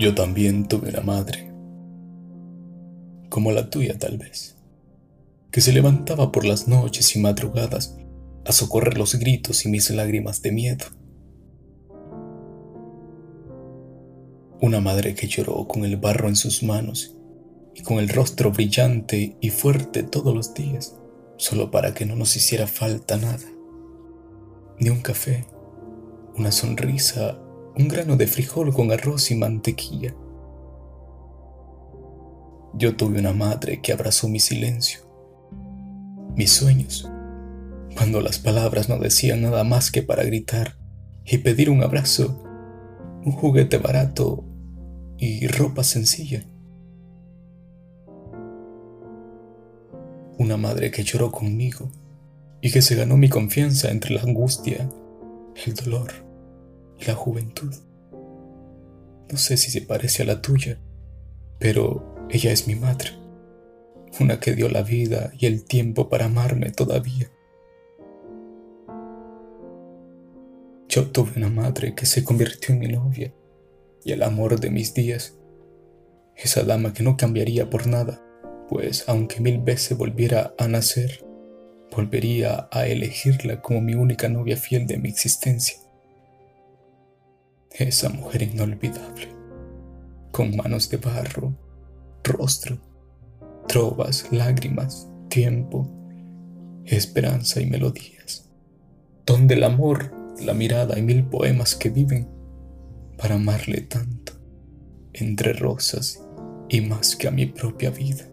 Yo también tuve una madre, como la tuya tal vez, que se levantaba por las noches y madrugadas a socorrer los gritos y mis lágrimas de miedo. Una madre que lloró con el barro en sus manos y con el rostro brillante y fuerte todos los días, solo para que no nos hiciera falta nada, ni un café, una sonrisa un grano de frijol con arroz y mantequilla. Yo tuve una madre que abrazó mi silencio, mis sueños, cuando las palabras no decían nada más que para gritar y pedir un abrazo, un juguete barato y ropa sencilla. Una madre que lloró conmigo y que se ganó mi confianza entre la angustia, el dolor la juventud. No sé si se parece a la tuya, pero ella es mi madre, una que dio la vida y el tiempo para amarme todavía. Yo tuve una madre que se convirtió en mi novia y el amor de mis días, esa dama que no cambiaría por nada, pues aunque mil veces volviera a nacer, volvería a elegirla como mi única novia fiel de mi existencia esa mujer inolvidable, con manos de barro, rostro, trovas, lágrimas, tiempo, esperanza y melodías, donde el amor, la mirada y mil poemas que viven para amarle tanto, entre rosas y más que a mi propia vida.